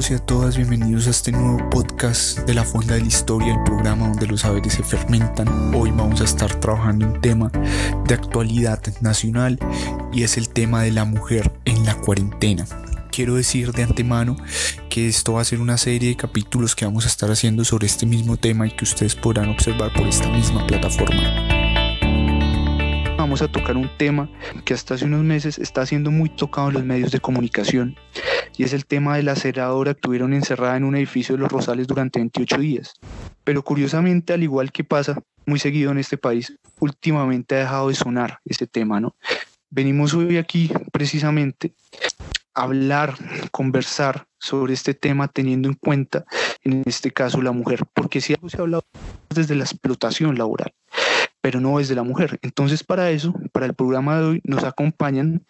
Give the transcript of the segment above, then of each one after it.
todos y a todas, bienvenidos a este nuevo podcast de la Fonda de la Historia, el programa donde los saberes se fermentan. Hoy vamos a estar trabajando un tema de actualidad nacional y es el tema de la mujer en la cuarentena. Quiero decir de antemano que esto va a ser una serie de capítulos que vamos a estar haciendo sobre este mismo tema y que ustedes podrán observar por esta misma plataforma vamos a tocar un tema que hasta hace unos meses está siendo muy tocado en los medios de comunicación y es el tema de la ceradora que tuvieron encerrada en un edificio de Los Rosales durante 28 días. Pero curiosamente, al igual que pasa muy seguido en este país, últimamente ha dejado de sonar ese tema, ¿no? Venimos hoy aquí precisamente a hablar, conversar sobre este tema teniendo en cuenta, en este caso, la mujer, porque si algo se ha hablado desde la explotación laboral, pero no es de la mujer. Entonces, para eso, para el programa de hoy, nos acompañan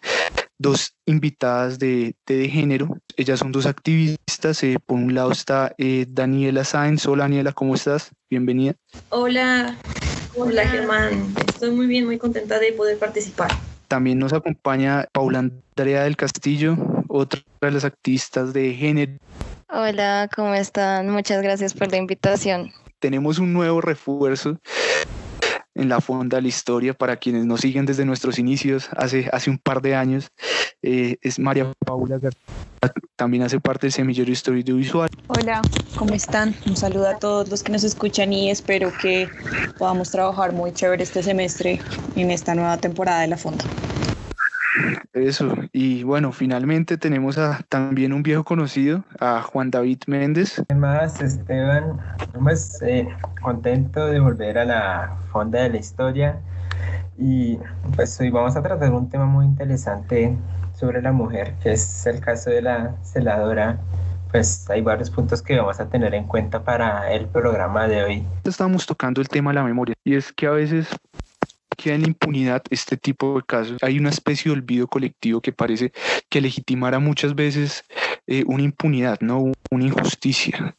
dos invitadas de, de, género. Ellas son dos activistas. Eh, por un lado está eh, Daniela Sáenz. Hola Daniela, ¿cómo estás? Bienvenida. Hola, hola Germán. Estoy muy bien, muy contenta de poder participar. También nos acompaña Paula Andrea del Castillo, otra de las activistas de género. Hola, ¿cómo están? Muchas gracias por la invitación. Tenemos un nuevo refuerzo en la fonda de la historia para quienes nos siguen desde nuestros inicios hace, hace un par de años. Eh, es María Paula García, también hace parte del Semillero Histórico Visual. Hola, ¿cómo están? Un saludo a todos los que nos escuchan y espero que podamos trabajar muy chévere este semestre en esta nueva temporada de la fonda. Eso, y bueno, finalmente tenemos a también un viejo conocido, a Juan David Méndez. ¿Qué más, Esteban? Pues eh, contento de volver a la fonda de la historia y pues hoy vamos a tratar un tema muy interesante sobre la mujer, que es el caso de la celadora. Pues hay varios puntos que vamos a tener en cuenta para el programa de hoy. Estamos tocando el tema de la memoria y es que a veces queda en impunidad este tipo de casos. Hay una especie de olvido colectivo que parece que legitimará muchas veces eh, una impunidad, ¿no? Una injusticia.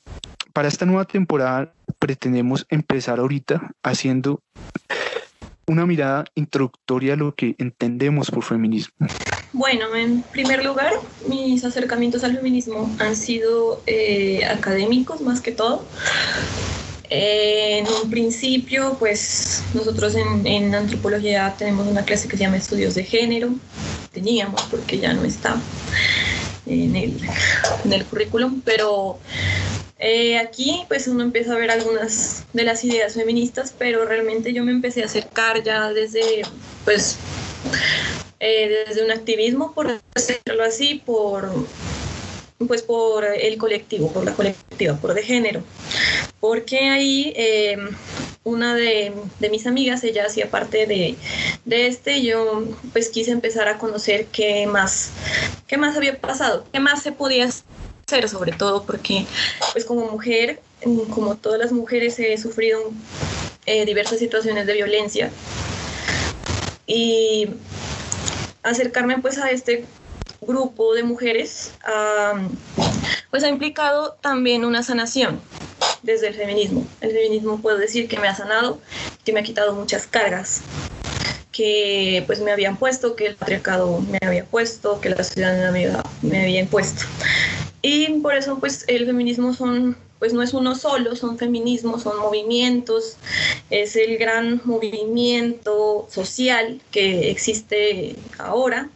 Para esta nueva temporada pretendemos empezar ahorita haciendo una mirada introductoria a lo que entendemos por feminismo. Bueno, en primer lugar, mis acercamientos al feminismo han sido eh, académicos más que todo en un principio, pues nosotros en, antropología tenemos una clase que se llama estudios de género, teníamos porque ya no está en el, en el currículum, pero eh, aquí pues uno empieza a ver algunas de las ideas feministas, pero realmente yo me empecé a acercar ya desde pues eh, desde un activismo, por decirlo así, por pues por el colectivo, por la colectiva, por de género. Porque ahí eh, una de, mis amigas, ella hacía parte de, de, este, yo pues quise empezar a conocer qué más, qué más había pasado, qué más se podía hacer, sobre todo porque pues como mujer, como todas las mujeres he sufrido eh, diversas situaciones de violencia y acercarme pues a este grupo de mujeres, pues ha implicado también una sanación desde el feminismo. El feminismo puedo decir que me ha sanado, que me ha quitado muchas cargas que pues me habían puesto, que el patriarcado me había puesto, que la sociedad me había, me había impuesto. Y por eso pues el feminismo son pues no es uno solo, son feminismos, son movimientos, es el gran movimiento social que existe ahora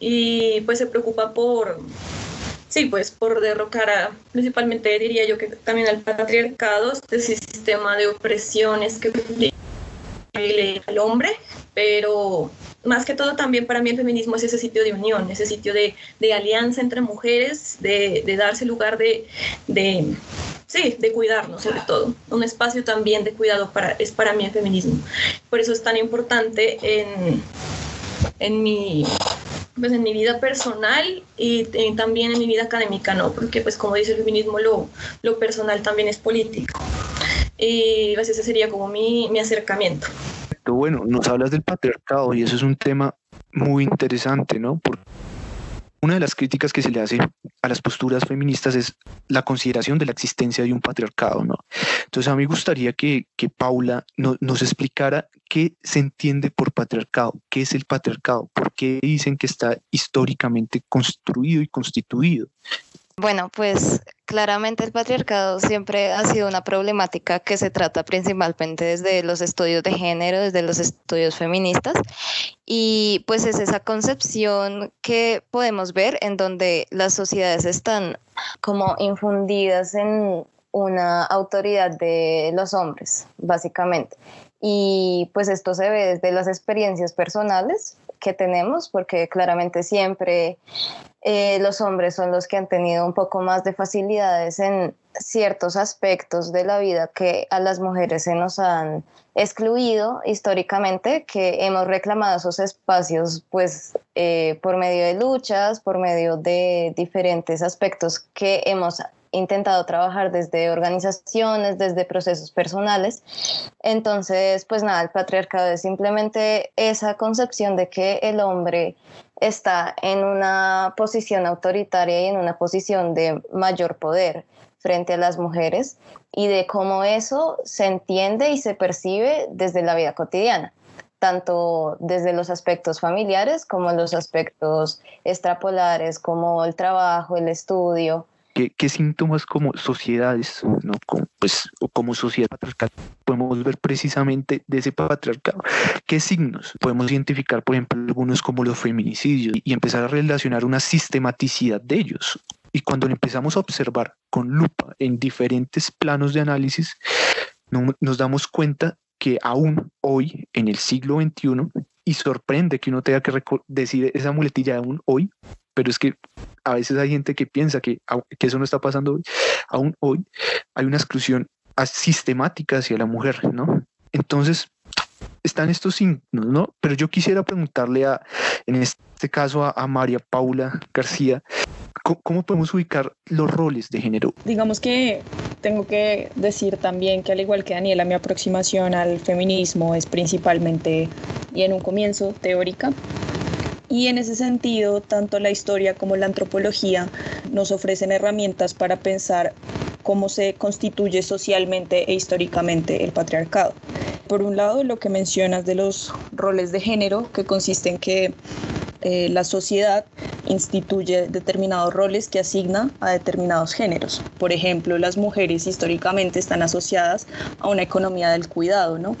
y pues se preocupa por, sí, pues por derrocar a, principalmente diría yo que también al patriarcado, este sistema de opresiones que al hombre, pero más que todo también para mí el feminismo es ese sitio de unión, ese sitio de, de alianza entre mujeres, de, de darse lugar de, de, sí, de cuidarnos sobre todo. Un espacio también de cuidado para, es para mí el feminismo. Por eso es tan importante en, en mi pues en mi vida personal y, también en mi vida académica, ¿no? Porque pues como dice el feminismo, lo, lo personal también es político. Y pues ese sería como mi, mi acercamiento. Bueno, nos hablas del patriarcado y eso es un tema muy interesante, ¿no? Porque una de las críticas que se le hace a las posturas feministas es la consideración de la existencia de un patriarcado, ¿no? Entonces a mí me gustaría que, que Paula nos explicara qué se entiende por patriarcado, qué es el patriarcado, por qué dicen que está históricamente construido y constituido. Bueno, pues claramente el patriarcado siempre ha sido una problemática que se trata principalmente desde los estudios de género, desde los estudios feministas, y pues es esa concepción que podemos ver en donde las sociedades están como infundidas en una autoridad de los hombres, básicamente. Y pues esto se ve desde las experiencias personales que tenemos, porque claramente siempre eh, los hombres son los que han tenido un poco más de facilidades en ciertos aspectos de la vida que a las mujeres se nos han excluido históricamente, que hemos reclamado esos espacios pues eh, por medio de luchas, por medio de diferentes aspectos que hemos intentado trabajar desde organizaciones, desde procesos personales. Entonces, pues nada, el patriarcado es simplemente esa concepción de que el hombre está en una posición autoritaria y en una posición de mayor poder frente a las mujeres y de cómo eso se entiende y se percibe desde la vida cotidiana tanto desde los aspectos familiares como los aspectos extrapolares, como el trabajo, el estudio, ¿Qué, síntomas como sociedades, ¿no? como, pues, o como sociedad patriarcal podemos ver precisamente de ese patriarcado? ¿Qué signos podemos identificar, por ejemplo, algunos como los feminicidios y empezar a relacionar una sistematicidad de ellos? Y cuando empezamos a observar con lupa en diferentes planos de análisis, nos damos cuenta que aún hoy, en el siglo XXI, y sorprende que uno tenga que decir esa muletilla aún hoy, pero es que a veces hay gente que piensa que, que eso no está pasando hoy. Aún hoy hay una exclusión sistemática hacia la mujer, ¿no? Entonces, están estos signos, ¿no? Pero yo quisiera preguntarle a, en este caso, a, María Paula García, ¿cómo, podemos ubicar los roles de género? Digamos que tengo que decir también que al igual que Daniela, mi aproximación al feminismo es principalmente y en un comienzo teórica, y en ese sentido, tanto la historia como la antropología nos ofrecen herramientas para pensar cómo se constituye socialmente e históricamente el patriarcado. Por un lado, lo que mencionas de los roles de género, que consiste en que eh, la sociedad instituye determinados roles que asigna a determinados géneros. Por ejemplo, las mujeres históricamente están asociadas a una economía del cuidado, ¿no?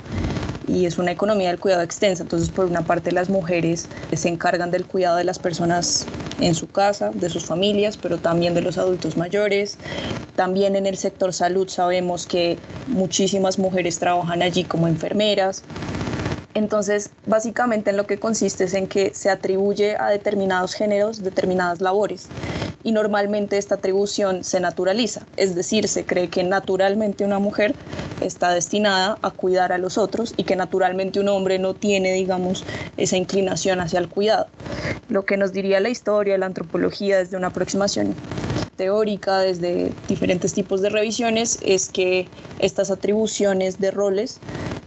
Y es una economía del cuidado extensa. Entonces, por una parte, las mujeres se encargan del cuidado de las personas en su casa, de sus familias, pero también de los adultos mayores. También en el sector salud sabemos que muchísimas mujeres trabajan allí como enfermeras. Entonces, básicamente en lo que consiste es en que se atribuye a determinados géneros determinadas labores y normalmente esta atribución se naturaliza, es decir, se cree que naturalmente una mujer está destinada a cuidar a los otros y que naturalmente un hombre no tiene, digamos, esa inclinación hacia el cuidado. Lo que nos diría la historia, la antropología desde una aproximación teórica, desde diferentes tipos de revisiones, es que estas atribuciones de roles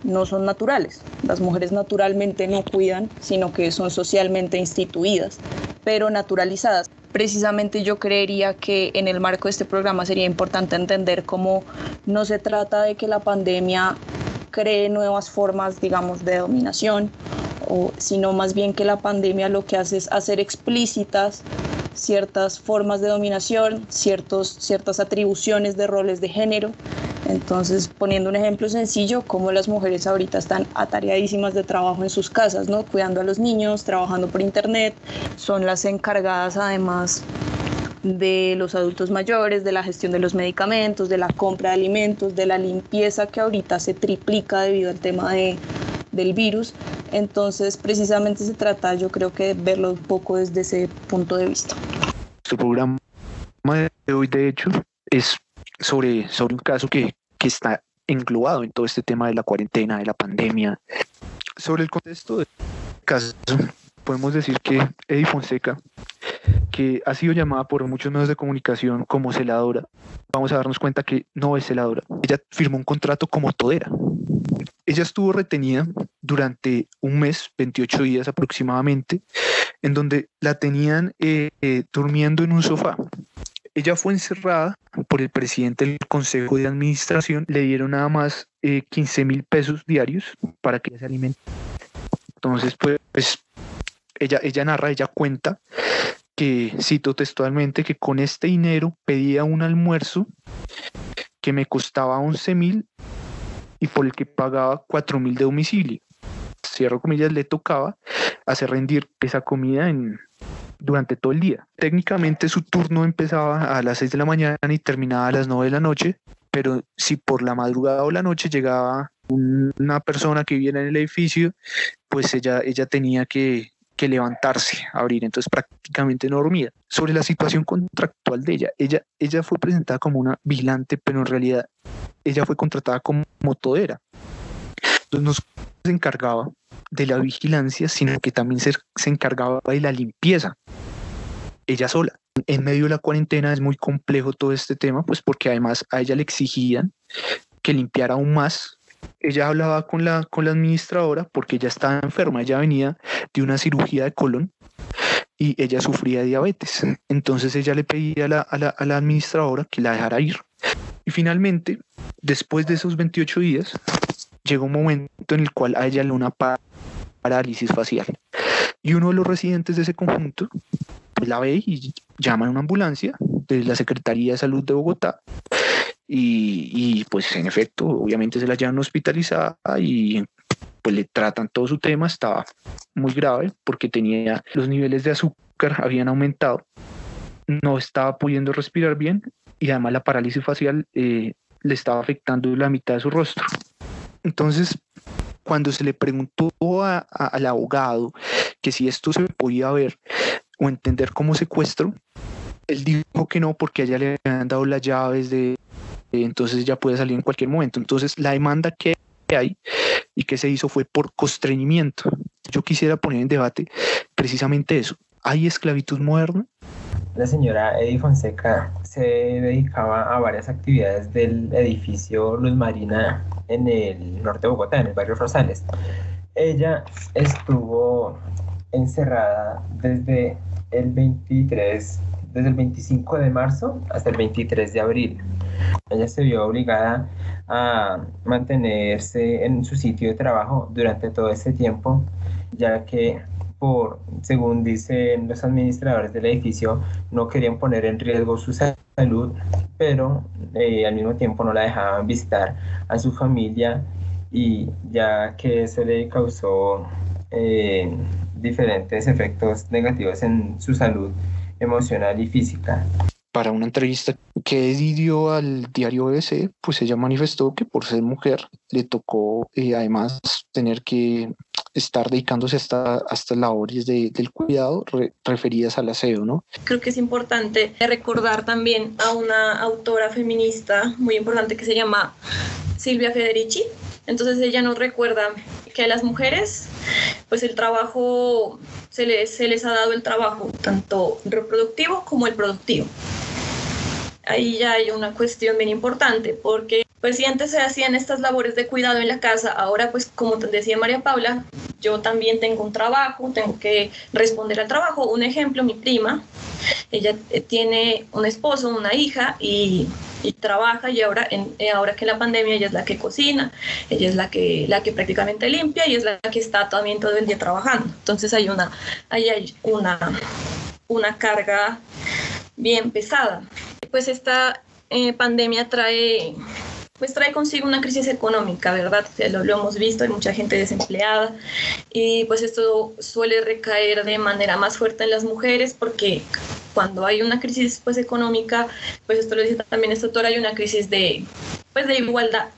no son naturales. Las mujeres naturalmente no cuidan, sino que son socialmente instituidas, pero naturalizadas. Precisamente yo creería que en el marco de este programa sería importante entender cómo no se trata de que la pandemia cree nuevas formas, digamos, de dominación, o, sino más bien que la pandemia lo que hace es hacer explícitas ciertas formas de dominación, ciertos, ciertas atribuciones de roles de género. Entonces, poniendo un ejemplo sencillo, como las mujeres ahorita están atareadísimas de trabajo en sus casas, ¿no? Cuidando a los niños, trabajando por internet, son las encargadas además de los adultos mayores, de la gestión de los medicamentos, de la compra de alimentos, de la limpieza que ahorita se triplica debido al tema de, del virus. Entonces, precisamente se trata, yo creo que verlo un poco desde ese punto de vista. Su programa de hoy, de hecho, es sobre, sobre un caso que, que está englobado en todo este tema de la cuarentena, de la pandemia. Sobre el contexto del caso, podemos decir que Eddie Fonseca, que ha sido llamada por muchos medios de comunicación como celadora, vamos a darnos cuenta que no es celadora. Ella firmó un contrato como todera. Ella estuvo retenida durante un mes, 28 días aproximadamente, en donde la tenían eh, eh, durmiendo en un sofá. Ella fue encerrada por el presidente del Consejo de Administración, le dieron nada más 15 eh, mil pesos diarios para que se alimente. Entonces, pues, ella, ella narra, ella cuenta que, cito textualmente, que con este dinero pedía un almuerzo que me costaba 11 mil y por el que pagaba 4 mil de domicilio. Cierro comillas, le tocaba hacer rendir esa comida en, durante todo el día. Técnicamente su turno empezaba a las 6 de la mañana y terminaba a las 9 de la noche, pero si por la madrugada o la noche llegaba una persona que viviera en el edificio, pues ella, ella tenía que, levantarse, abrir, entonces prácticamente no dormía. Sobre la situación contractual de ella, ella, ella fue presentada como una vigilante, pero en realidad ella fue contratada como todera. Entonces no se encargaba de la vigilancia, sino que también se, se encargaba de la limpieza, ella sola. En medio de la cuarentena es muy complejo todo este tema, pues porque además a ella le exigían que limpiara aún más ella hablaba con la, con la administradora porque ella estaba enferma, ella venía de una cirugía de colon y ella sufría diabetes. Entonces ella le pedía a la, a la, administradora que la dejara ir. Y finalmente, después de esos 28 días, llegó un momento en el cual a ella le una parálisis facial. Y uno de los residentes de ese conjunto pues la ve y llama a una ambulancia de la Secretaría de Salud de Bogotá y, pues en efecto, obviamente se la llevan hospitalizada y pues le tratan todo su tema, estaba muy grave porque tenía los niveles de azúcar habían aumentado, no estaba pudiendo respirar bien y además la parálisis facial eh, le estaba afectando la mitad de su rostro. Entonces, cuando se le preguntó al abogado que si esto se podía ver o entender como secuestro, él dijo que no porque a ella le habían dado las llaves de, entonces ya puede salir en cualquier momento. Entonces la demanda que hay y que se hizo fue por constreñimiento. Yo quisiera poner en debate precisamente eso. ¿Hay esclavitud moderna? La señora Eddie Fonseca se dedicaba a varias actividades del edificio Luz Marina en el norte de Bogotá, en el barrio Rosales. Ella estuvo encerrada desde el 23, desde el 25 de marzo hasta el 23 de abril. Ella se vio obligada a mantenerse en su sitio de trabajo durante todo ese tiempo, ya que por, según dicen los administradores del edificio, no querían poner en riesgo su salud, pero eh, al mismo tiempo no la dejaban visitar a su familia y ya que eso le causó eh, diferentes efectos negativos en su salud emocional y física para una entrevista que Eddie dio al diario BBC, pues ella manifestó que por ser mujer le tocó eh, además tener que estar dedicándose hasta, hasta labores de, del cuidado referidas al aseo, ¿no? Creo que es importante recordar también a una autora feminista muy importante que se llama Silvia Federici. Entonces ella nos recuerda que a las mujeres, pues el trabajo, se les, se les ha dado el trabajo tanto reproductivo como el productivo ahí ya hay una cuestión bien importante, porque pues si antes se hacían estas labores de cuidado en la casa, ahora pues como decía María Paula, yo también tengo un trabajo, tengo que responder al trabajo. Un ejemplo, mi prima, ella eh, tiene un esposo, una hija y, trabaja y ahora, en, eh, ahora que la pandemia ella es la que cocina, ella es la que, la que prácticamente limpia y es la que está también todo el día trabajando. Entonces hay una, hay una, una carga bien pesada pues esta eh, pandemia trae pues trae consigo una crisis económica, ¿verdad? Lo, lo, hemos visto, hay mucha gente desempleada y pues esto suele recaer de manera más fuerte en las mujeres porque cuando hay una crisis pues económica, pues esto lo dice también esta autora, hay una crisis de pues de igualdad,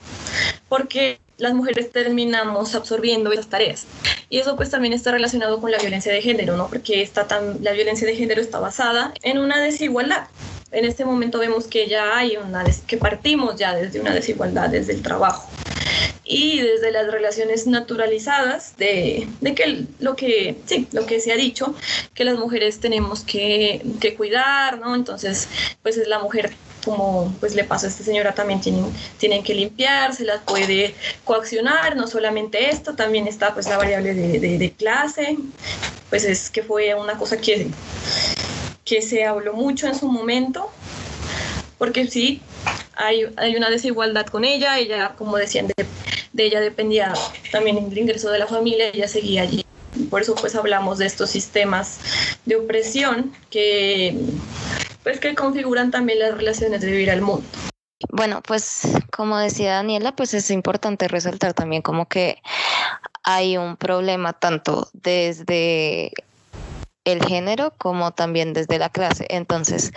porque las mujeres terminamos absorbiendo esas tareas. Y eso pues también está relacionado con la violencia de género, ¿no? Porque está tan, la violencia de género está basada en una desigualdad en este momento vemos que ya hay una, que partimos ya desde una desigualdad, desde el trabajo y desde las relaciones naturalizadas de, de, que lo que sí, lo que se ha dicho que las mujeres tenemos que, que, cuidar no entonces pues es la mujer como pues le pasa a esta señora también tienen, tienen que limpiar se las puede coaccionar no solamente esto también está pues la variable de, de, de clase pues es que fue una cosa que que se habló mucho en su momento, porque sí, hay, hay una desigualdad con ella, ella, como decían, de, ella dependía también el ingreso de la familia, ella seguía allí. Por eso pues hablamos de estos sistemas de opresión que, pues, que configuran también las relaciones de vivir al mundo. Bueno, pues como decía Daniela, pues es importante resaltar también como que hay un problema tanto desde el género como también desde la clase. Entonces,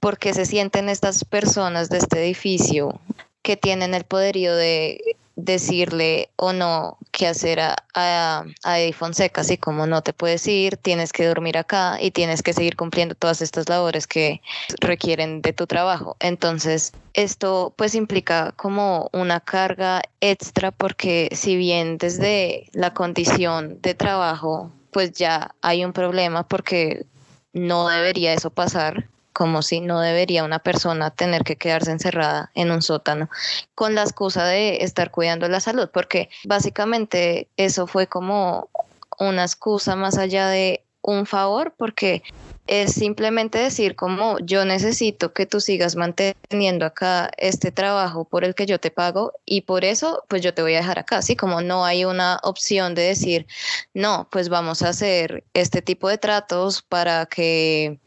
¿por qué se sienten estas personas de este edificio que tienen el poderío de decirle o no qué hacer a, a, Eddie Fonseca, así como no te puedes ir, tienes que dormir acá y tienes que seguir cumpliendo todas estas labores que requieren de tu trabajo. Entonces, esto pues implica como una carga extra porque si bien desde la condición de trabajo pues ya hay un problema porque no debería eso pasar, como si no debería una persona tener que quedarse encerrada en un sótano con la excusa de estar cuidando la salud, porque básicamente eso fue como una excusa más allá de un favor, porque es simplemente decir como yo necesito que tú sigas manteniendo acá este trabajo por el que yo te pago y por eso pues yo te voy a dejar acá, así como no hay una opción de decir, no, pues vamos a hacer este tipo de tratos para que,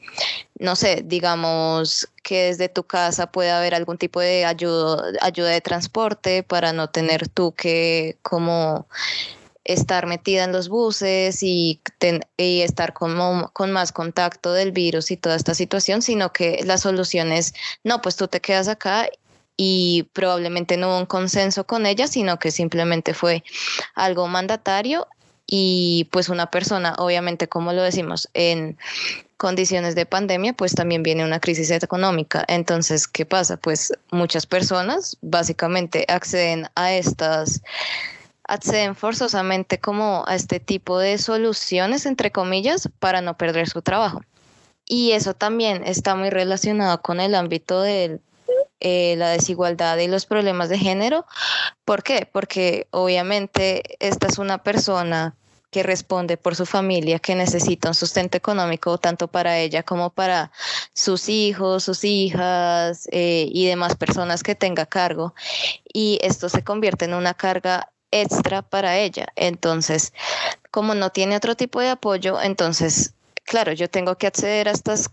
no sé, digamos que desde tu casa pueda haber algún tipo de ayuda, ayuda de transporte para no tener tú que como estar metida en los buses y, y estar con, con, más contacto del virus y toda esta situación, sino que la solución es, no, pues tú te quedas acá y probablemente no hubo un consenso con ella, sino que simplemente fue algo mandatario y pues una persona, obviamente, como lo decimos, en condiciones de pandemia, pues también viene una crisis económica. Entonces, ¿qué pasa? Pues muchas personas básicamente acceden a estas acceden forzosamente como a este tipo de soluciones, entre comillas, para no perder su trabajo. Y eso también está muy relacionado con el ámbito de eh, la desigualdad y los problemas de género. ¿Por qué? Porque obviamente esta es una persona que responde por su familia, que necesita un sustento económico tanto para ella como para sus hijos, sus hijas eh, y demás personas que tenga cargo. Y esto se convierte en una carga extra para ella. Entonces, como no tiene otro tipo de apoyo, entonces, claro, yo tengo que acceder a estas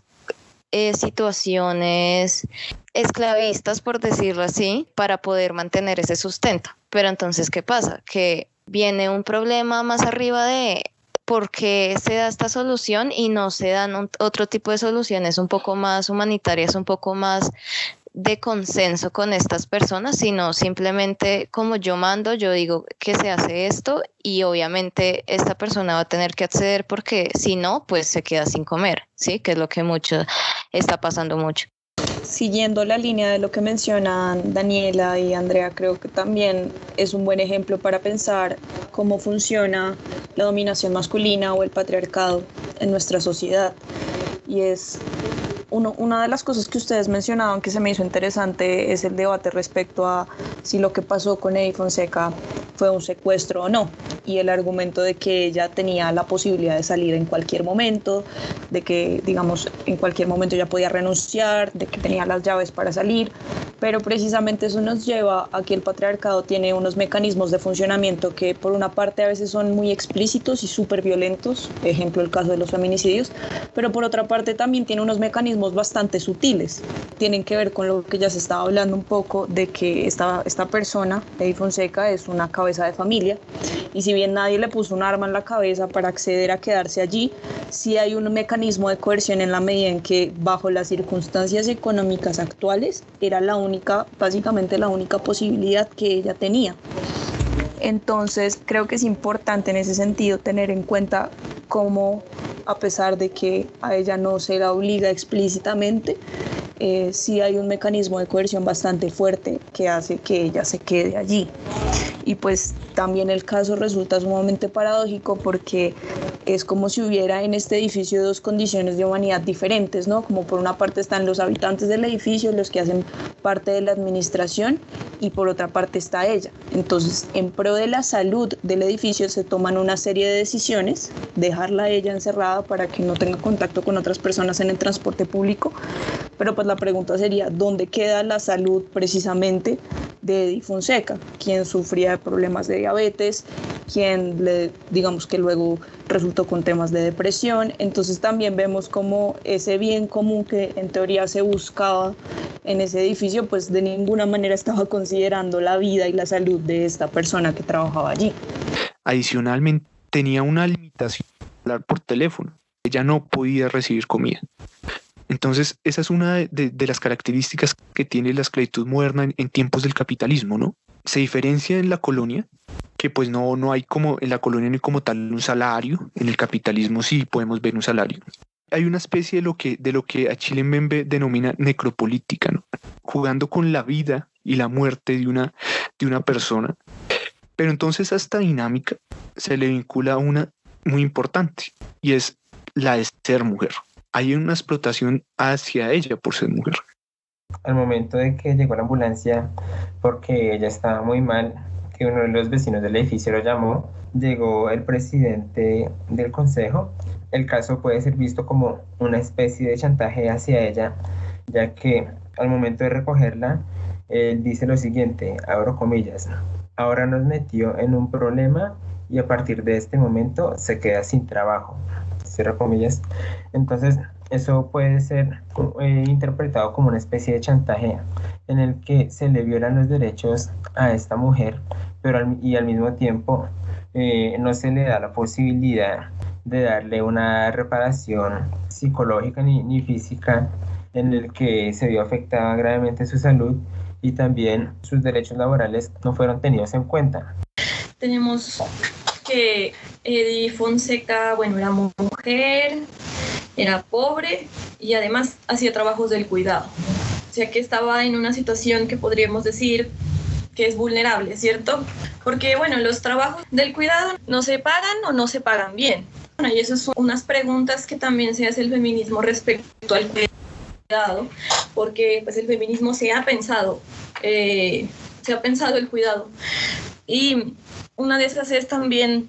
eh, situaciones esclavistas, por decirlo así, para poder mantener ese sustento. Pero entonces, ¿qué pasa? Que viene un problema más arriba de por qué se da esta solución y no se dan otro tipo de soluciones un poco más humanitarias, un poco más de consenso con estas personas, sino simplemente como yo mando, yo digo que se hace esto y obviamente esta persona va a tener que acceder porque si no, pues se queda sin comer, ¿sí? Que es lo que mucho está pasando mucho. Siguiendo la línea de lo que mencionan Daniela y Andrea, creo que también es un buen ejemplo para pensar cómo funciona la dominación masculina o el patriarcado en nuestra sociedad. Y es una de las cosas que ustedes mencionaban que se me hizo interesante es el debate respecto a si lo que pasó con Eddie Fonseca fue un secuestro o no. Y el argumento de que ella tenía la posibilidad de salir en cualquier momento, de que, digamos, en cualquier momento ya podía renunciar, de que tenía las llaves para salir. Pero precisamente eso nos lleva a que el patriarcado tiene unos mecanismos de funcionamiento que por una parte a veces son muy explícitos y súper violentos, ejemplo el caso de los feminicidios, pero por otra parte también tiene unos mecanismos bastante sutiles. Tienen que ver con lo que ya se estaba hablando un poco de que esta, esta persona, Eddie Fonseca, es una cabeza de familia y si bien nadie le puso un arma en la cabeza para acceder a quedarse allí, sí hay un mecanismo de coerción en la medida en que bajo las circunstancias económicas actuales era la única, básicamente la única posibilidad que ella tenía. Entonces creo que es importante en ese sentido tener en cuenta cómo a pesar de que a ella no se la obliga explícitamente, eh, sí hay un mecanismo de coerción bastante fuerte que hace que ella se quede allí. Y pues también el caso resulta sumamente paradójico porque es como si hubiera en este edificio dos condiciones de humanidad diferentes, ¿no? Como por una parte están los habitantes del edificio, los que hacen parte de la administración, y por otra parte está ella. Entonces, en pro de la salud del edificio se toman una serie de decisiones, dejarla a ella encerrada para que no tenga contacto con otras personas en el transporte público, pero pues la pregunta sería, ¿dónde queda la salud precisamente de Eddie Fonseca, quien sufría de problemas de diabetes quien le, digamos que luego resultó con temas de depresión. Entonces también vemos como ese bien común que en teoría se buscaba en ese edificio, pues de ninguna manera estaba considerando la vida y la salud de esta persona que trabajaba allí. Adicionalmente, tenía una limitación por teléfono. Ella no podía recibir comida. Entonces, esa es una de, las características que tiene la esclavitud moderna en, tiempos del capitalismo, ¿no? Se diferencia en la colonia que pues no, no hay como en la colonia ni como tal un salario, en el capitalismo sí podemos ver un salario. Hay una especie de lo que, de lo que Membe denomina necropolítica, ¿no? jugando con la vida y la muerte de una, de una persona. Pero entonces a esta dinámica se le vincula una muy importante y es la de ser mujer. Hay una explotación hacia ella por ser mujer. Al momento de que llegó la ambulancia, porque ella estaba muy mal, que uno de los vecinos del edificio lo llamó, llegó el presidente del consejo. El caso puede ser visto como una especie de chantaje hacia ella, ya que al momento de recogerla, él dice lo siguiente, abro comillas, ahora nos metió en un problema y a partir de este momento se queda sin trabajo, cierro comillas. Entonces, eso puede ser eh, interpretado como una especie de chantaje en el que se le violan los derechos a esta mujer pero y al mismo tiempo eh, no se le da la posibilidad de darle una reparación psicológica ni, ni física en el que se vio afectada gravemente su salud y también sus derechos laborales no fueron tenidos en cuenta. Tenemos que Eddie Fonseca, bueno, era mujer, era pobre y además hacía trabajos del cuidado. O sea que estaba en una situación que podríamos decir que es vulnerable, ¿cierto? Porque, bueno, los trabajos del cuidado no se pagan o no se pagan bien. Bueno, y esas son unas preguntas que también se hace el feminismo respecto al cuidado, porque pues el feminismo se ha pensado, eh, se ha pensado el cuidado. Y una de esas es también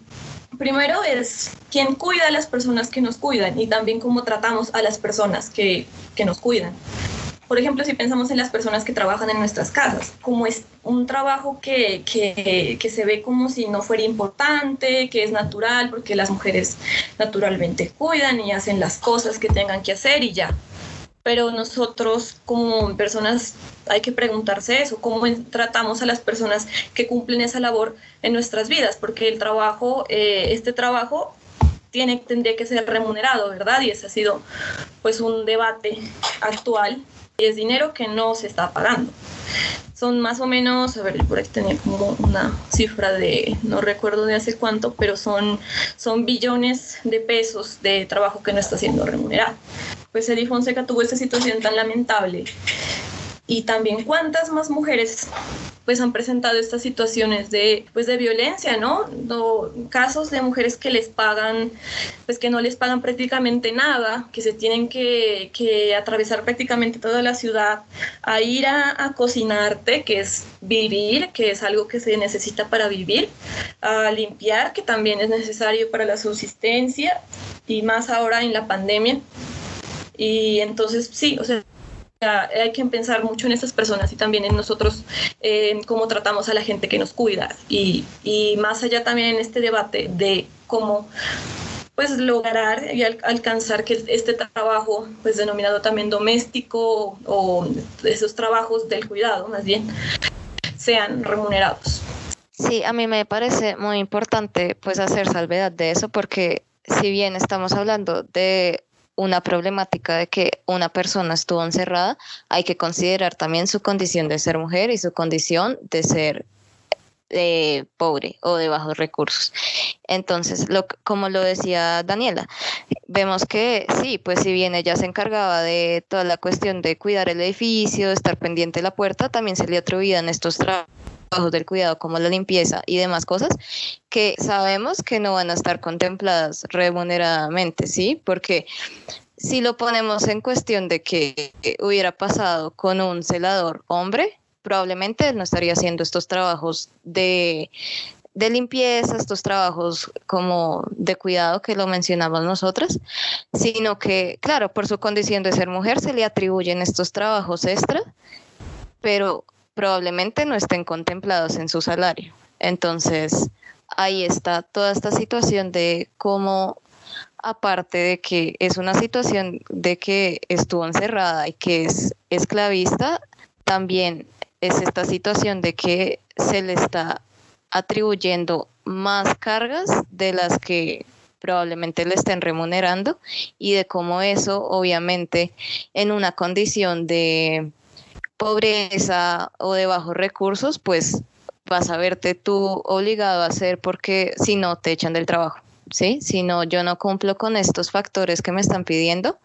primero es quién cuida a las personas que nos cuidan y también cómo tratamos a las personas que, que nos cuidan. Por ejemplo, si pensamos en las personas que trabajan en nuestras casas, como es un trabajo que, que, que, se ve como si no fuera importante, que es natural, porque las mujeres naturalmente cuidan y hacen las cosas que tengan que hacer y ya. Pero nosotros como personas hay que preguntarse eso, cómo tratamos a las personas que cumplen esa labor en nuestras vidas, porque el trabajo, eh, este trabajo tiene, tendría que ser remunerado, ¿verdad? Y ese ha sido pues un debate actual y es dinero que no se está pagando. Son más o menos, a ver, por aquí tenía como una cifra de, no recuerdo de hace cuánto, pero son, son billones de pesos de trabajo que no está siendo remunerado. Pues Eddie Fonseca tuvo esta situación tan lamentable y también cuántas más mujeres pues han presentado estas situaciones de pues de violencia, ¿no? casos de mujeres que les pagan pues que no les pagan prácticamente nada, que se tienen que, que atravesar prácticamente toda la ciudad a ir a, a, cocinarte, que es vivir, que es algo que se necesita para vivir, a limpiar, que también es necesario para la subsistencia y más ahora en la pandemia. Y entonces sí, o sea, hay que pensar mucho en estas personas y también en nosotros, eh, cómo tratamos a la gente que nos cuida y, y, más allá también en este debate de cómo pues lograr y alcanzar que este trabajo pues denominado también doméstico o esos trabajos del cuidado más bien sean remunerados. Sí, a mí me parece muy importante pues hacer salvedad de eso porque si bien estamos hablando de una problemática de que una persona estuvo encerrada, hay que considerar también su condición de ser mujer y su condición de ser eh, pobre o de bajos recursos. Entonces, lo, como lo decía Daniela, vemos que sí, pues si bien ella se encargaba de toda la cuestión de cuidar el edificio, estar pendiente de la puerta, también se le atribuían estos trabajos del cuidado como la limpieza y demás cosas que sabemos que no van a estar contempladas remuneradamente, ¿sí? Porque si lo ponemos en cuestión de que hubiera pasado con un celador hombre, probablemente él no estaría haciendo estos trabajos de, de limpieza, estos trabajos como de cuidado que lo mencionamos nosotras, sino que, claro, por su condición de ser mujer se le atribuyen estos trabajos extra, pero probablemente no estén contemplados en su salario. Entonces, ahí está toda esta situación de cómo aparte de que es una situación de que estuvo encerrada y que es esclavista, también es esta situación de que se le está atribuyendo más cargas de las que probablemente le estén remunerando y de cómo eso obviamente en una condición de pobreza o de bajos recursos pues vas a verte tú obligado a hacer porque si no te echan del trabajo. ¿sí? Si no, yo no cumplo con estos factores que me están pidiendo,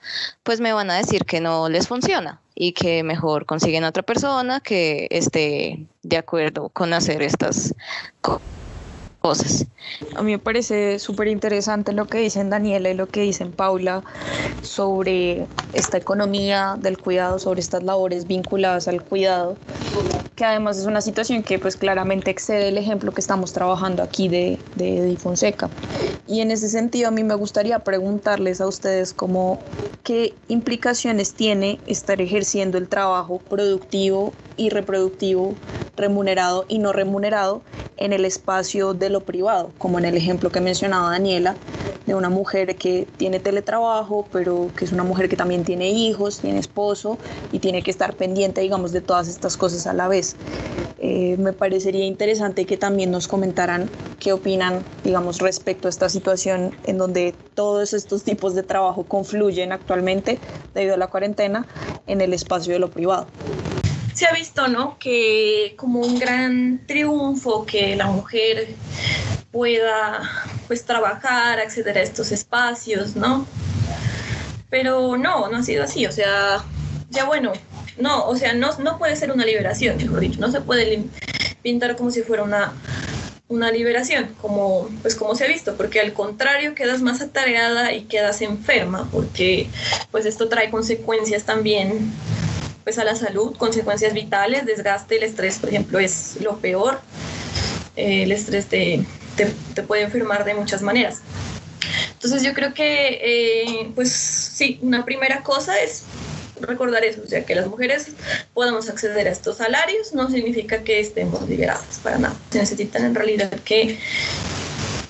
pues me van a decir que no les funciona y que mejor consiguen otra persona que esté de acuerdo con hacer estas cosas A mí me parece súper interesante lo que dicen Daniela y lo que dicen Paula sobre esta economía del cuidado, sobre estas labores vinculadas al cuidado, que además es una situación que pues claramente excede el ejemplo que estamos trabajando aquí de, de Fonseca. Y en ese sentido a mí me gustaría preguntarles a ustedes cómo, qué implicaciones tiene estar ejerciendo el trabajo productivo y reproductivo, remunerado y no remunerado en el espacio de lo privado, como en el ejemplo que mencionaba Daniela, de una mujer que tiene teletrabajo, pero que es una mujer que también tiene hijos, tiene esposo y tiene que estar pendiente, digamos, de todas estas cosas a la vez. Eh, me parecería interesante que también nos comentaran qué opinan, digamos, respecto a esta situación en donde todos estos tipos de trabajo confluyen actualmente debido a la cuarentena en el espacio de lo privado se ha visto, ¿no? Que como un gran triunfo que la mujer pueda pues trabajar, acceder a estos espacios, ¿no? Pero no, no ha sido así, o sea, ya bueno, no, o sea, no, no puede ser una liberación, mejor dicho, no se puede pintar como si fuera una, una liberación, como, pues como se ha visto, porque al contrario quedas más atareada y quedas enferma, porque pues esto trae consecuencias también pues a la salud, consecuencias vitales, desgaste, el estrés, por ejemplo, es lo peor. Eh, el estrés te, te, puede enfermar de muchas maneras. Entonces yo creo que, eh, pues sí, una primera cosa es recordar eso, o sea, que las mujeres podamos acceder a estos salarios no significa que estemos liberadas para nada. Se necesitan en realidad que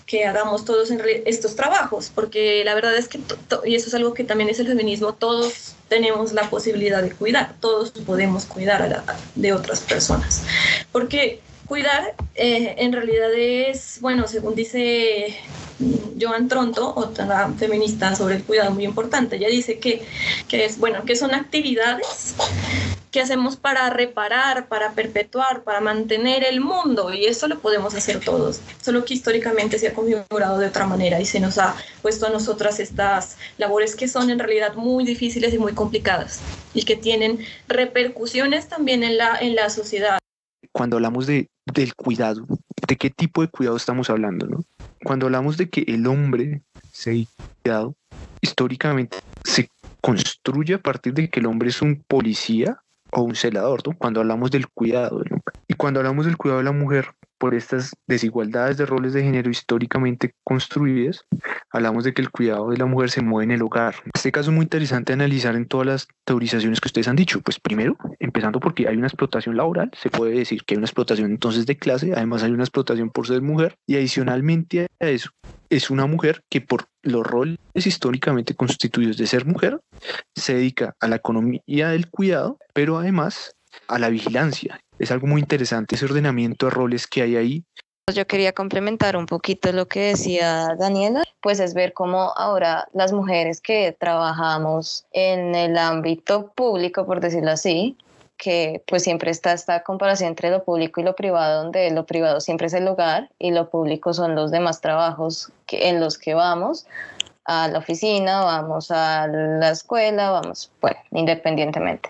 que hagamos todos estos trabajos, porque la verdad es que, y eso es algo que también es el feminismo, todos tenemos la posibilidad de cuidar, todos podemos cuidar de otras personas. Porque cuidar eh, en realidad es, bueno, según dice Joan Tronto, otra feminista sobre el cuidado muy importante, ella dice que, que, es, bueno, que son actividades que hacemos para reparar, para perpetuar, para mantener el mundo y eso lo podemos hacer todos, solo que históricamente se ha configurado de otra manera y se nos ha puesto a nosotras estas labores que son en realidad muy difíciles y muy complicadas y que tienen repercusiones también en la, en la sociedad. Cuando hablamos de, del cuidado, ¿de qué tipo de cuidado estamos hablando? ¿no? Cuando hablamos de que el hombre se ha cuidado, históricamente se construye a partir de que el hombre es un policía o un celador, ¿no? cuando hablamos del cuidado. Y cuando hablamos del cuidado de la mujer, por estas desigualdades de roles de género históricamente construidas, hablamos de que el cuidado de la mujer se mueve en el hogar. Este caso es muy interesante analizar en todas las teorizaciones que ustedes han dicho. Pues primero, empezando porque hay una explotación laboral, se puede decir que hay una explotación entonces de clase, además hay una explotación por ser mujer y adicionalmente a eso es una mujer que por los roles históricamente constituidos de ser mujer se dedica a la economía del cuidado, pero además a la vigilancia. Es algo muy interesante ese ordenamiento de roles que hay ahí. Yo quería complementar un poquito lo que decía Daniela, pues es ver cómo ahora las mujeres que trabajamos en el ámbito público, por decirlo así, que pues siempre está esta comparación entre lo público y lo privado, donde lo privado siempre es el hogar y lo público son los demás trabajos que, en los que vamos a la oficina, vamos a la escuela, vamos, bueno, independientemente.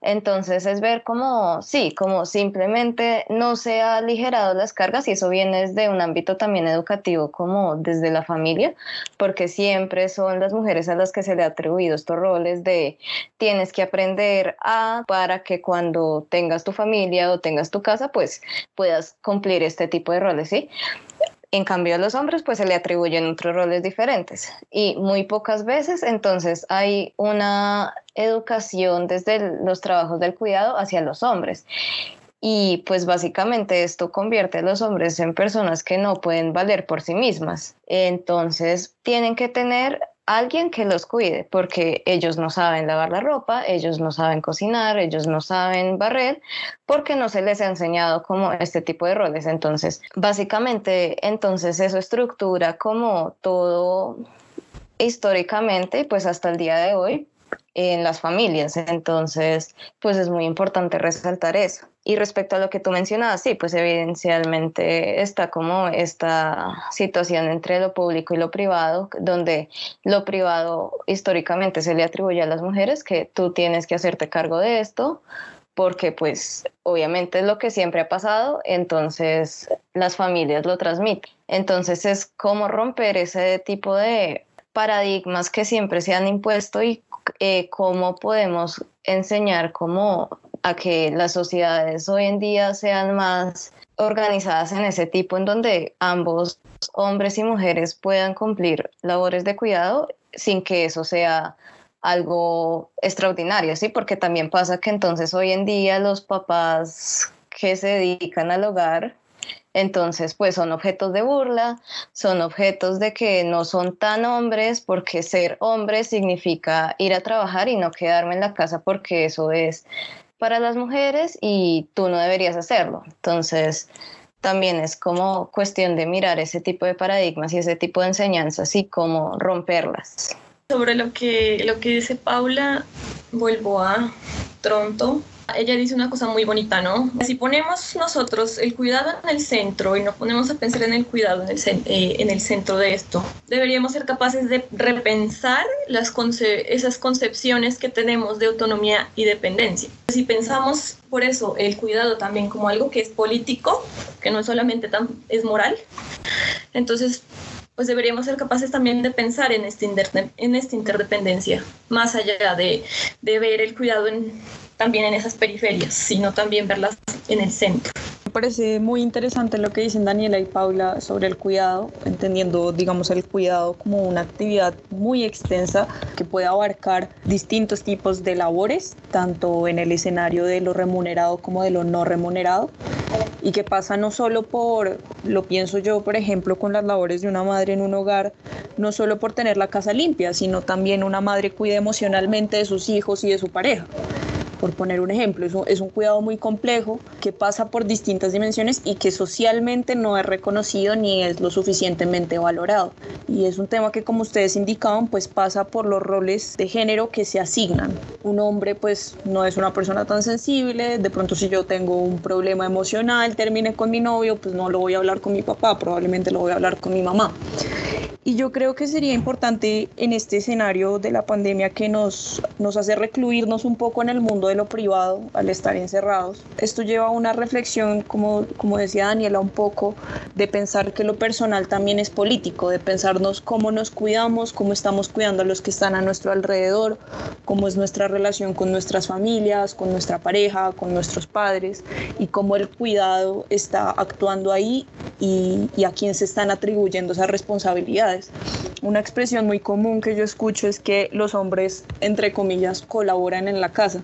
Entonces es ver cómo, sí, como simplemente no se ha aligerado las cargas y eso viene desde un ámbito también educativo como desde la familia, porque siempre son las mujeres a las que se le ha atribuido estos roles de tienes que aprender a para que cuando tengas tu familia o tengas tu casa, pues puedas cumplir este tipo de roles, ¿sí? En cambio a los hombres pues se le atribuyen otros roles diferentes y muy pocas veces entonces hay una educación desde los trabajos del cuidado hacia los hombres. y pues básicamente esto convierte a los hombres en personas que no pueden valer por sí mismas. Entonces tienen que tener alguien que los cuide, porque ellos no saben lavar la ropa, ellos no saben cocinar, ellos no saben barrer, porque no se les ha enseñado como este tipo de roles. Entonces, básicamente, entonces eso estructura como todo históricamente, pues hasta el día de hoy, en las familias. Entonces, pues es muy importante resaltar eso. Y respecto a lo que tú mencionabas, sí, pues evidencialmente está como esta situación entre lo público y lo privado, donde lo privado históricamente se le atribuye a las mujeres que tú tienes que hacerte cargo de esto, porque pues obviamente es lo que siempre ha pasado, entonces las familias lo transmiten. Entonces es como romper ese tipo de paradigmas que siempre se han impuesto y eh, cómo podemos enseñar cómo a que las sociedades hoy en día sean más organizadas en ese tipo en donde ambos hombres y mujeres puedan cumplir labores de cuidado sin que eso sea algo extraordinario, ¿sí? Porque también pasa que entonces hoy en día los papás que se dedican al hogar entonces, pues son objetos de burla, son objetos de que no son tan hombres, porque ser hombre significa ir a trabajar y no quedarme en la casa porque eso es para las mujeres y tú no deberías hacerlo. Entonces, también es como cuestión de mirar ese tipo de paradigmas y ese tipo de enseñanzas y cómo romperlas. Sobre lo que, lo que dice Paula, vuelvo a Tronto ella dice una cosa muy bonita, ¿no? Si ponemos nosotros el cuidado en el centro y nos ponemos a pensar en el cuidado en el, eh, centro de esto, deberíamos ser capaces de repensar esas concepciones que tenemos de autonomía y dependencia. Si pensamos por eso el cuidado también como algo que es político, que no es solamente es moral, entonces pues deberíamos ser capaces también de pensar en, este esta interdependencia, más allá de, de ver el cuidado en, también en esas periferias, sino también verlas en el centro. Me parece muy interesante lo que dicen Daniela y Paula sobre el cuidado, entendiendo, digamos, el cuidado como una actividad muy extensa que puede abarcar distintos tipos de labores, tanto en el escenario de lo remunerado como de lo no remunerado, y que pasa no solo por, lo pienso yo, por ejemplo, con las labores de una madre en un hogar, no solo por tener la casa limpia, sino también una madre cuida emocionalmente de sus hijos y de su pareja por poner un ejemplo. Es un, es un cuidado muy complejo que pasa por distintas dimensiones y que socialmente no es reconocido ni es lo suficientemente valorado. Y es un tema que, como ustedes indicaban, pues pasa por los roles de género que se asignan. Un hombre pues no es una persona tan sensible, de pronto si yo tengo un problema emocional, termine con mi novio, pues no lo voy a hablar con mi papá, probablemente lo voy a hablar con mi mamá. Y yo creo que sería importante en este escenario de la pandemia que nos, nos hace recluirnos un poco en el mundo de lo privado al estar encerrados. Esto lleva a una reflexión, como, como decía Daniela, un poco de pensar que lo personal también es político, de pensarnos cómo nos cuidamos, cómo estamos cuidando a los que están a nuestro alrededor, cómo es nuestra relación con nuestras familias, con nuestra pareja, con nuestros padres y cómo el cuidado está actuando ahí y, y a quién se están atribuyendo esas una expresión muy común que yo escucho es que los hombres, entre comillas, colaboran en la casa.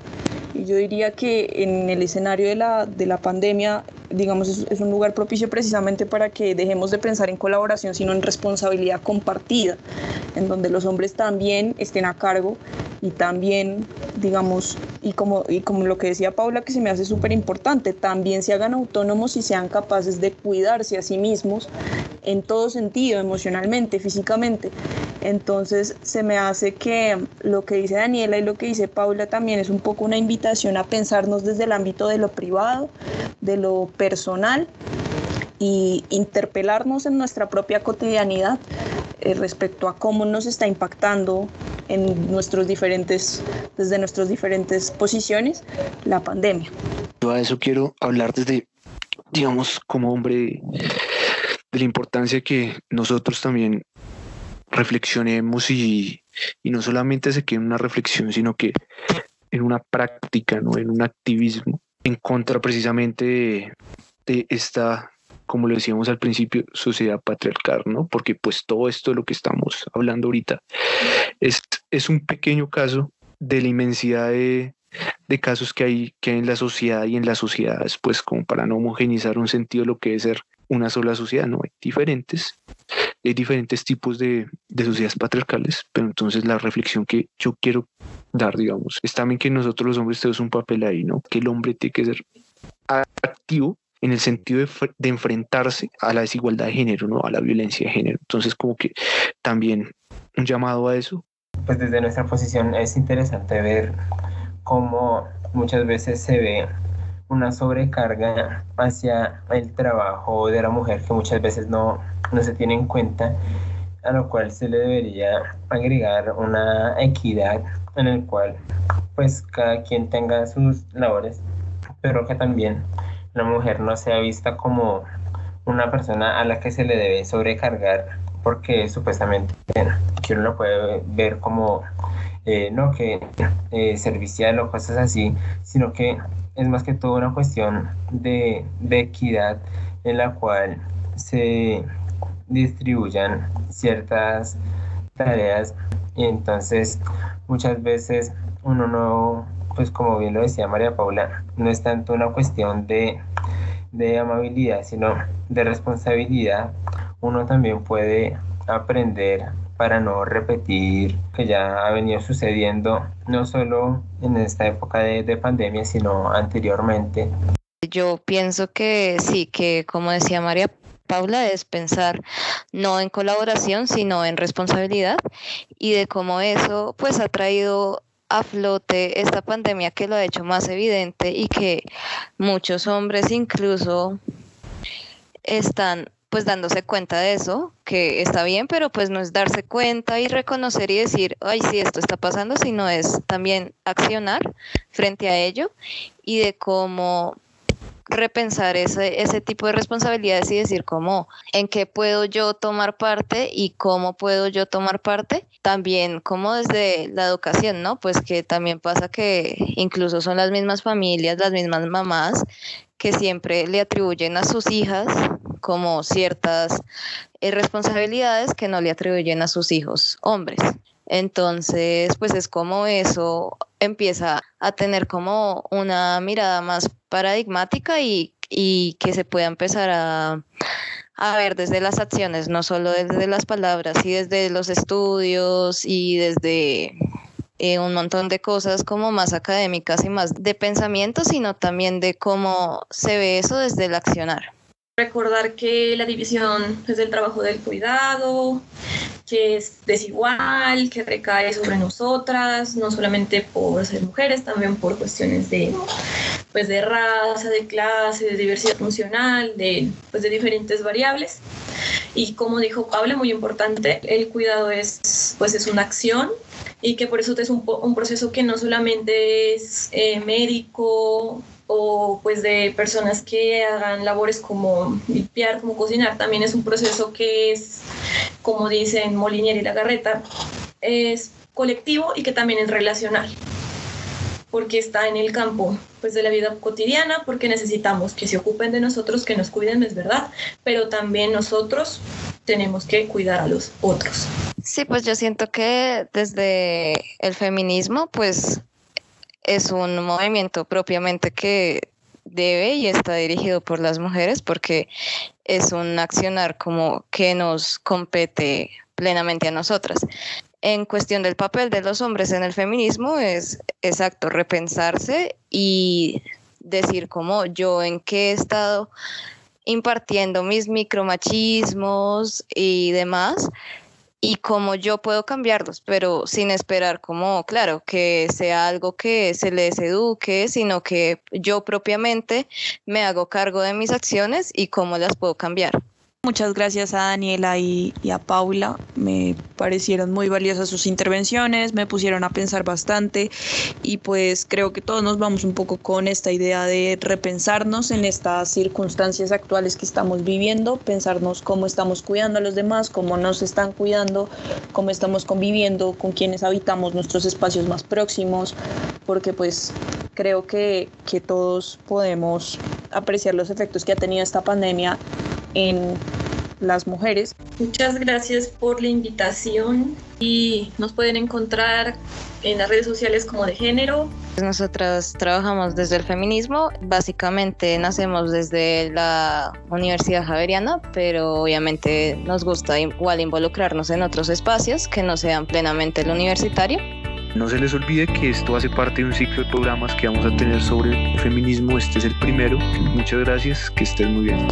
Yo diría que en el escenario de la, de la pandemia, digamos, es, es, un lugar propicio precisamente para que dejemos de pensar en colaboración, sino en responsabilidad compartida, en donde los hombres también estén a cargo y también, digamos, y como, y como lo que decía Paula, que se me hace súper importante, también se hagan autónomos y sean capaces de cuidarse a sí mismos en todo sentido, emocionalmente, físicamente. Entonces se me hace que lo que dice Daniela y lo que dice Paula también es un poco una invitación a pensarnos desde el ámbito de lo privado, de lo personal y interpelarnos en nuestra propia cotidianidad eh, respecto a cómo nos está impactando en nuestros diferentes, desde nuestras diferentes posiciones, la pandemia. Yo a eso quiero hablar desde, digamos, como hombre, de la importancia que nosotros también reflexionemos y, y no solamente se quede en una reflexión, sino que en una práctica, ¿no? en un activismo en contra precisamente de, de esta como lo decíamos al principio, sociedad patriarcal, ¿no? Porque pues todo esto de lo que estamos hablando ahorita es, es un pequeño caso de la inmensidad de, de casos que hay, que hay en la sociedad y en las sociedades, pues como para no homogenizar un sentido lo que es ser una sola sociedad, no, hay diferentes, hay diferentes tipos de, de sociedades patriarcales, pero entonces la reflexión que yo quiero dar, digamos, es también que nosotros los hombres tenemos un papel ahí, ¿no? Que el hombre tiene que ser activo en el sentido de, de, enfrentarse a la desigualdad de género, ¿no? A la violencia de género. Entonces, como que también un llamado a eso. Pues desde nuestra posición es interesante ver cómo muchas veces se ve una sobrecarga hacia el trabajo de la mujer que muchas veces no, no se tiene en cuenta, a lo cual se le debería agregar una equidad en el cual pues cada quien tenga sus labores, pero que también la mujer no sea vista como una persona a la que se le debe sobrecargar porque supuestamente que uno lo puede ver como eh, no que eh, servicial o cosas así, sino que es más que todo una cuestión de, de equidad en la cual se distribuyan ciertas tareas y entonces muchas veces uno no, pues como bien lo decía María Paula, no es tanto una cuestión de, de amabilidad, sino de responsabilidad. Uno también puede aprender para no repetir que ya ha venido sucediendo no solo en esta época de, de, pandemia, sino anteriormente. Yo pienso que sí, que como decía María Paula, es pensar no en colaboración, sino en responsabilidad y de cómo eso pues ha traído a flote esta pandemia que lo ha hecho más evidente y que muchos hombres incluso están pues dándose cuenta de eso, que está bien, pero pues no es darse cuenta y reconocer y decir, ay, sí, esto está pasando, sino es también accionar frente a ello y de cómo repensar ese, ese tipo de responsabilidades y decir cómo, en qué puedo yo tomar parte y cómo puedo yo tomar parte. También como desde la educación, ¿no? Pues que también pasa que incluso son las mismas familias, las mismas mamás que siempre le atribuyen a sus hijas como ciertas eh, responsabilidades que no le atribuyen a sus hijos hombres. Entonces, pues es como eso empieza a tener como una mirada más paradigmática y, y que se pueda empezar a, a ver desde las acciones, no solo desde las palabras, y desde los estudios y desde eh, un montón de cosas como más académicas y más de pensamiento, sino también de cómo se ve eso desde el accionar. Recordar que la división es del trabajo del cuidado, que es desigual, que recae sobre nosotras, no solamente por ser mujeres, también por cuestiones de, pues de raza, de clase, de diversidad funcional, de, pues de diferentes variables. Y como dijo Pablo, muy importante, el cuidado es, pues es una acción y que por eso es un, un proceso que no solamente es eh, médico o pues de personas que hagan labores como limpiar, como cocinar, también es un proceso que es, como dicen Molinier y Lagarreta, es colectivo y que también es relacional, porque está en el campo pues de la vida cotidiana, porque necesitamos que se ocupen de nosotros, que nos cuiden, es verdad, pero también nosotros tenemos que cuidar a los otros. Sí, pues yo siento que desde el feminismo, pues es un movimiento propiamente que debe y está dirigido por las mujeres porque es un accionar como que nos compete plenamente a nosotras. En cuestión del papel de los hombres en el feminismo es exacto, repensarse y decir como yo en qué he estado impartiendo mis micromachismos y demás y cómo yo puedo cambiarlos, pero sin esperar como, claro, que sea algo que se les eduque, sino que yo propiamente me hago cargo de mis acciones y cómo las puedo cambiar. Muchas gracias a Daniela y, a Paula. Me parecieron muy valiosas sus intervenciones, me pusieron a pensar bastante y pues creo que todos nos vamos un poco con esta idea de repensarnos en estas circunstancias actuales que estamos viviendo, pensarnos cómo estamos cuidando a los demás, cómo nos están cuidando, cómo estamos conviviendo con quienes habitamos nuestros espacios más próximos, porque pues creo que, que todos podemos apreciar los efectos que ha tenido esta pandemia en las mujeres. Muchas gracias por la invitación y nos pueden encontrar en las redes sociales como de género Nosotras trabajamos desde el feminismo, básicamente nacemos desde la Universidad Javeriana, pero obviamente nos gusta igual involucrarnos en otros espacios que no sean plenamente el universitario. No se les olvide que esto hace parte de un ciclo de programas que vamos a tener sobre el feminismo. Este es el primero. Muchas gracias, que estén muy bien.